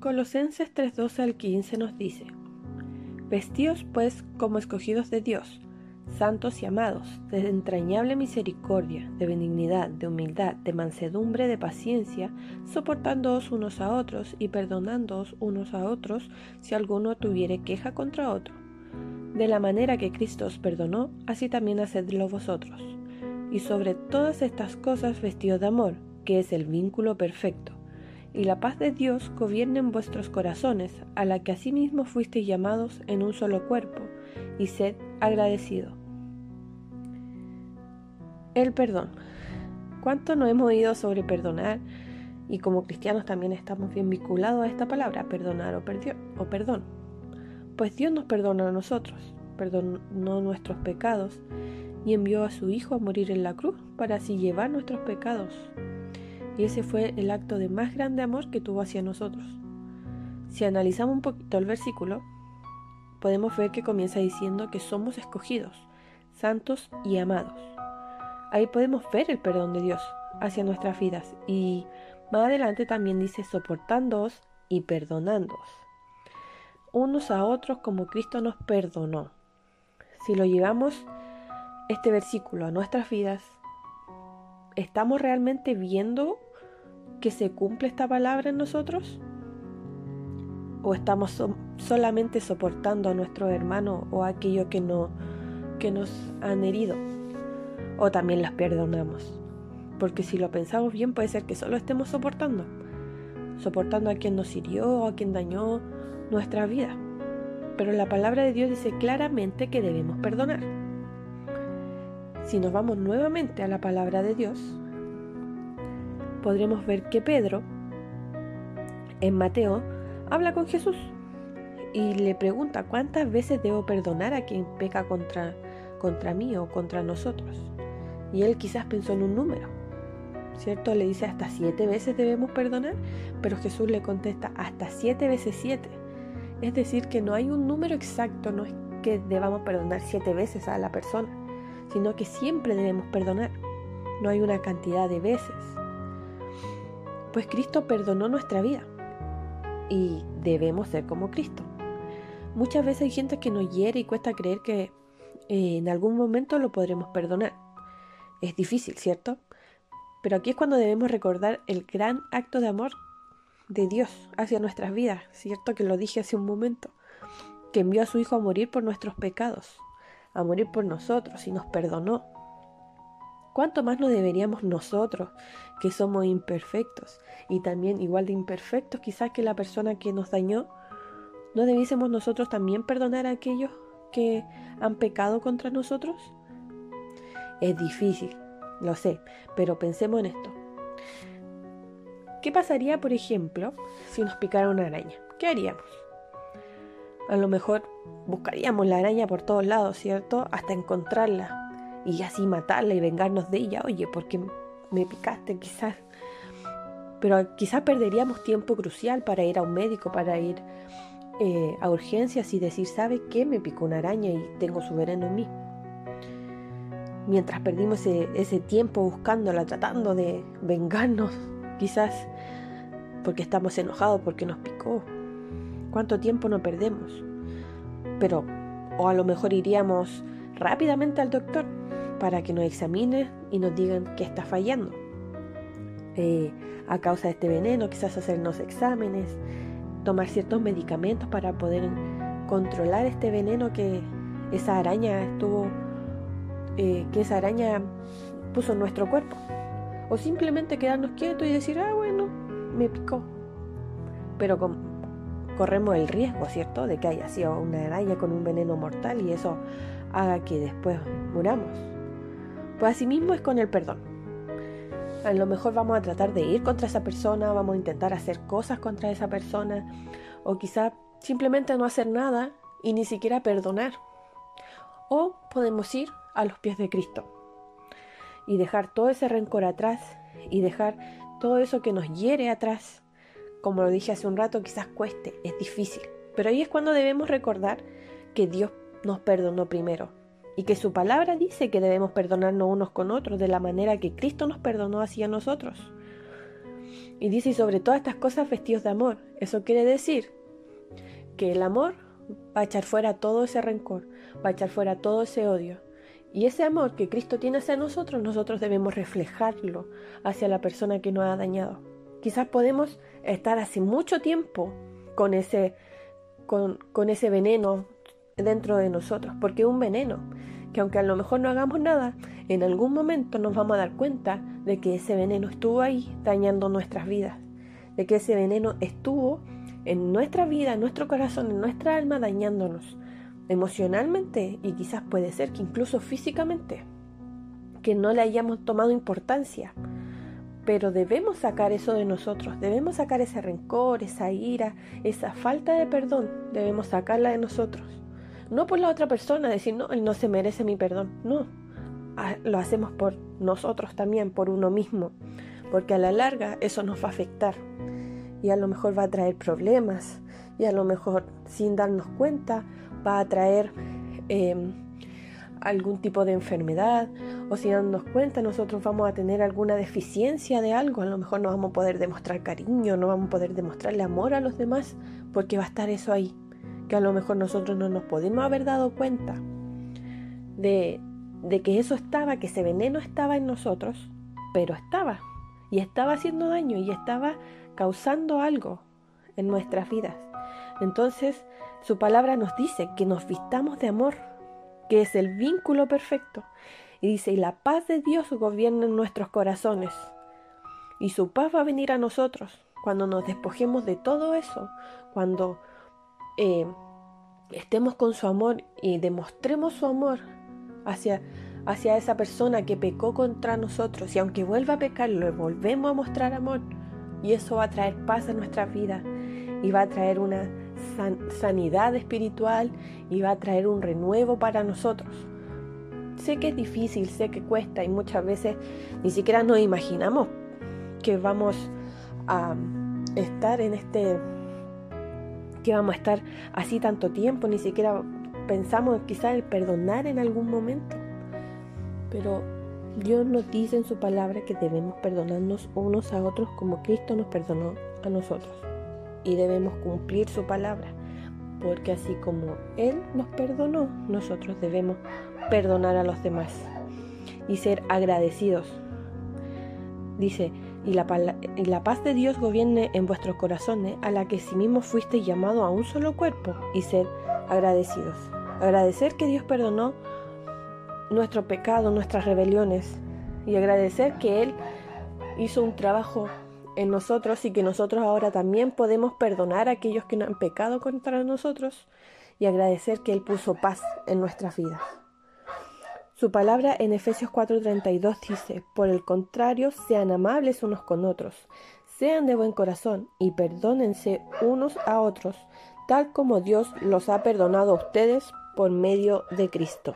Colosenses 3:12 al 15 nos dice, Vestíos pues como escogidos de Dios, santos y amados, de entrañable misericordia, de benignidad, de humildad, de mansedumbre, de paciencia, soportándoos unos a otros y perdonándoos unos a otros si alguno tuviere queja contra otro. De la manera que Cristo os perdonó, así también hacedlo vosotros. Y sobre todas estas cosas vestidos de amor, que es el vínculo perfecto y la paz de Dios gobierne en vuestros corazones, a la que asimismo fuisteis llamados en un solo cuerpo, y sed agradecido. El perdón. ¿Cuánto no hemos oído sobre perdonar? Y como cristianos también estamos bien vinculados a esta palabra, perdonar o, o perdón. Pues Dios nos perdona a nosotros, perdonó nuestros pecados y envió a su Hijo a morir en la cruz para así llevar nuestros pecados y ese fue el acto de más grande amor que tuvo hacia nosotros. Si analizamos un poquito el versículo, podemos ver que comienza diciendo que somos escogidos, santos y amados. Ahí podemos ver el perdón de Dios hacia nuestras vidas y más adelante también dice soportándoos y perdonándoos. Unos a otros como Cristo nos perdonó. Si lo llevamos este versículo a nuestras vidas, ¿estamos realmente viendo que se cumple esta palabra en nosotros? ¿O estamos solamente soportando a nuestro hermano o a aquello que, no, que nos han herido? ¿O también las perdonamos? Porque si lo pensamos bien puede ser que solo estemos soportando. Soportando a quien nos hirió a quien dañó nuestra vida. Pero la palabra de Dios dice claramente que debemos perdonar. Si nos vamos nuevamente a la palabra de Dios, podremos ver que Pedro, en Mateo, habla con Jesús y le pregunta cuántas veces debo perdonar a quien peca contra, contra mí o contra nosotros. Y él quizás pensó en un número, ¿cierto? Le dice hasta siete veces debemos perdonar, pero Jesús le contesta hasta siete veces siete. Es decir, que no hay un número exacto, no es que debamos perdonar siete veces a la persona, sino que siempre debemos perdonar. No hay una cantidad de veces pues Cristo perdonó nuestra vida y debemos ser como Cristo. Muchas veces hay gente que nos hiere y cuesta creer que eh, en algún momento lo podremos perdonar. Es difícil, ¿cierto? Pero aquí es cuando debemos recordar el gran acto de amor de Dios hacia nuestras vidas, ¿cierto? Que lo dije hace un momento, que envió a su Hijo a morir por nuestros pecados, a morir por nosotros y nos perdonó. ¿Cuánto más no deberíamos nosotros, que somos imperfectos y también igual de imperfectos quizás que la persona que nos dañó, no debiésemos nosotros también perdonar a aquellos que han pecado contra nosotros? Es difícil, lo sé, pero pensemos en esto. ¿Qué pasaría, por ejemplo, si nos picara una araña? ¿Qué haríamos? A lo mejor buscaríamos la araña por todos lados, ¿cierto? Hasta encontrarla y así matarla y vengarnos de ella, oye, porque me picaste quizás. Pero quizás perderíamos tiempo crucial para ir a un médico, para ir eh, a urgencias y decir, ¿sabe qué? Me picó una araña y tengo su veneno en mí. Mientras perdimos ese, ese tiempo buscándola, tratando de vengarnos, quizás porque estamos enojados, porque nos picó. ¿Cuánto tiempo no perdemos? Pero, o a lo mejor iríamos rápidamente al doctor para que nos examine y nos digan qué está fallando. Eh, a causa de este veneno, quizás hacernos exámenes, tomar ciertos medicamentos para poder controlar este veneno que esa araña estuvo, eh, que esa araña puso en nuestro cuerpo. O simplemente quedarnos quietos y decir, ah, bueno, me picó. Pero corremos el riesgo, ¿cierto?, de que haya sido una araña con un veneno mortal y eso haga que después muramos. Pues asimismo es con el perdón. A lo mejor vamos a tratar de ir contra esa persona, vamos a intentar hacer cosas contra esa persona, o quizá simplemente no hacer nada y ni siquiera perdonar. O podemos ir a los pies de Cristo y dejar todo ese rencor atrás y dejar todo eso que nos hiere atrás. Como lo dije hace un rato, quizás cueste, es difícil. Pero ahí es cuando debemos recordar que Dios nos perdonó primero y que su palabra dice que debemos perdonarnos unos con otros de la manera que Cristo nos perdonó hacia nosotros. Y dice, sobre todas estas cosas vestidos de amor. Eso quiere decir que el amor va a echar fuera todo ese rencor, va a echar fuera todo ese odio. Y ese amor que Cristo tiene hacia nosotros, nosotros debemos reflejarlo hacia la persona que nos ha dañado. Quizás podemos estar hace mucho tiempo con ese, con, con ese veneno dentro de nosotros, porque es un veneno que aunque a lo mejor no hagamos nada, en algún momento nos vamos a dar cuenta de que ese veneno estuvo ahí dañando nuestras vidas, de que ese veneno estuvo en nuestra vida, en nuestro corazón, en nuestra alma, dañándonos emocionalmente y quizás puede ser que incluso físicamente, que no le hayamos tomado importancia. Pero debemos sacar eso de nosotros, debemos sacar ese rencor, esa ira, esa falta de perdón, debemos sacarla de nosotros. No por la otra persona, decir, no, él no se merece mi perdón, no. Lo hacemos por nosotros también, por uno mismo, porque a la larga eso nos va a afectar. Y a lo mejor va a traer problemas. Y a lo mejor sin darnos cuenta va a traer em, algún tipo de enfermedad. O sin darnos cuenta nosotros vamos a tener alguna deficiencia de algo, a lo mejor no vamos a poder demostrar cariño, no vamos a poder demostrarle amor a los demás porque va a estar eso ahí, que a lo mejor nosotros no nos podemos haber dado cuenta de, de que eso estaba, que ese veneno estaba en nosotros, pero estaba y estaba haciendo daño y estaba causando algo en nuestras vidas. Entonces, su palabra nos dice que nos vistamos de amor, que es el vínculo perfecto. Y dice, y la paz de Dios gobierna en nuestros corazones. Y su paz va a venir a nosotros cuando nos despojemos de todo eso, cuando eh, estemos con su amor y demostremos su amor hacia, hacia esa persona que pecó contra nosotros. Y aunque vuelva a pecar, le volvemos a mostrar amor y eso va a traer paz en nuestra vida y va a traer una sanidad espiritual y va a traer un renuevo para nosotros. Sé que es difícil, sé que cuesta y muchas veces ni siquiera nos imaginamos que vamos a estar en este, que vamos a estar así tanto tiempo, ni siquiera pensamos quizás el perdonar en algún momento. Pero Dios nos dice en su palabra que debemos perdonarnos unos a otros como Cristo nos perdonó a nosotros. Y debemos cumplir su palabra, porque así como Él nos perdonó, nosotros debemos perdonar a los demás y ser agradecidos. Dice, y la, paz de Dios gobierne en vuestros corazones, a la que sí mismo fuiste llamado a un solo cuerpo, y ser agradecidos. Agradecer que Dios perdonó nuestro pecado, nuestras rebeliones y agradecer que Él hizo un trabajo en nosotros y que nosotros ahora también podemos perdonar a aquellos que han pecado contra nosotros y agradecer que Él puso paz en nuestras vidas. Su palabra en Efesios 4:32 dice, por el contrario, sean amables unos con otros, sean de buen corazón y perdónense unos a otros, tal como Dios los ha perdonado a ustedes por medio de Cristo.